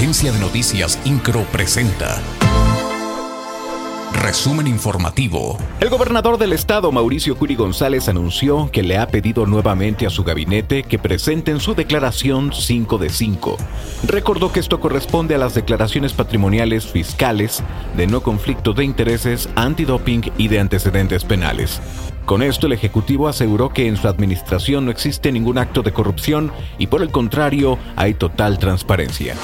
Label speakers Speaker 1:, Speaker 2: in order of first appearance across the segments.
Speaker 1: Agencia de Noticias Incro presenta. Resumen informativo.
Speaker 2: El gobernador del estado, Mauricio Curi González, anunció que le ha pedido nuevamente a su gabinete que presenten su declaración 5 de 5. Recordó que esto corresponde a las declaraciones patrimoniales fiscales de no conflicto de intereses, antidoping y de antecedentes penales. Con esto, el Ejecutivo aseguró que en su administración no existe ningún acto de corrupción y por el contrario, hay total transparencia.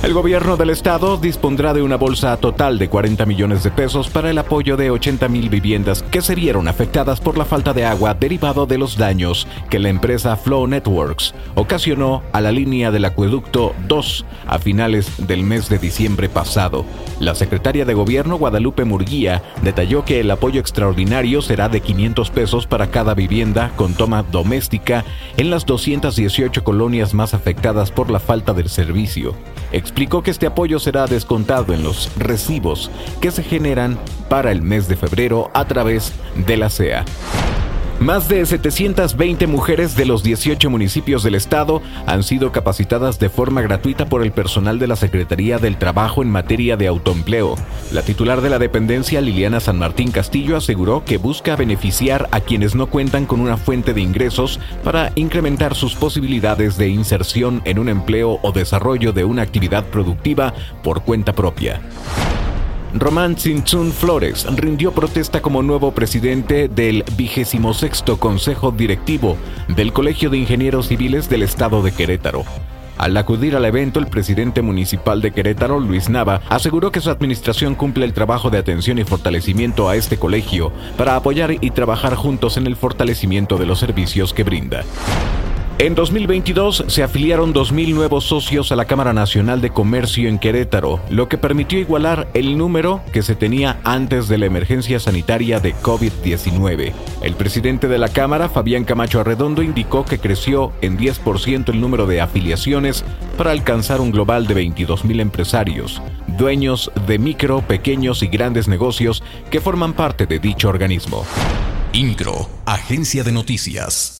Speaker 2: El gobierno del estado dispondrá de una bolsa total de 40 millones de pesos para el apoyo de 80 mil viviendas que se vieron afectadas por la falta de agua derivado de los daños que la empresa Flow Networks ocasionó a la línea del acueducto 2 a finales del mes de diciembre pasado. La secretaria de Gobierno Guadalupe Murguía detalló que el apoyo extraordinario será de 500 pesos para cada vivienda con toma doméstica en las 218 colonias más afectadas por la falta del servicio explicó que este apoyo será descontado en los recibos que se generan para el mes de febrero a través de la CEA. Más de 720 mujeres de los 18 municipios del estado han sido capacitadas de forma gratuita por el personal de la Secretaría del Trabajo en materia de autoempleo. La titular de la dependencia, Liliana San Martín Castillo, aseguró que busca beneficiar a quienes no cuentan con una fuente de ingresos para incrementar sus posibilidades de inserción en un empleo o desarrollo de una actividad productiva por cuenta propia. Román Tzintzún Flores rindió protesta como nuevo presidente del 26 Consejo Directivo del Colegio de Ingenieros Civiles del Estado de Querétaro. Al acudir al evento, el presidente municipal de Querétaro, Luis Nava, aseguró que su administración cumple el trabajo de atención y fortalecimiento a este colegio para apoyar y trabajar juntos en el fortalecimiento de los servicios que brinda. En 2022 se afiliaron 2.000 nuevos socios a la Cámara Nacional de Comercio en Querétaro, lo que permitió igualar el número que se tenía antes de la emergencia sanitaria de COVID-19. El presidente de la Cámara, Fabián Camacho Arredondo, indicó que creció en 10% el número de afiliaciones para alcanzar un global de 22.000 empresarios, dueños de micro, pequeños y grandes negocios que forman parte de dicho organismo.
Speaker 1: INCRO, Agencia de Noticias.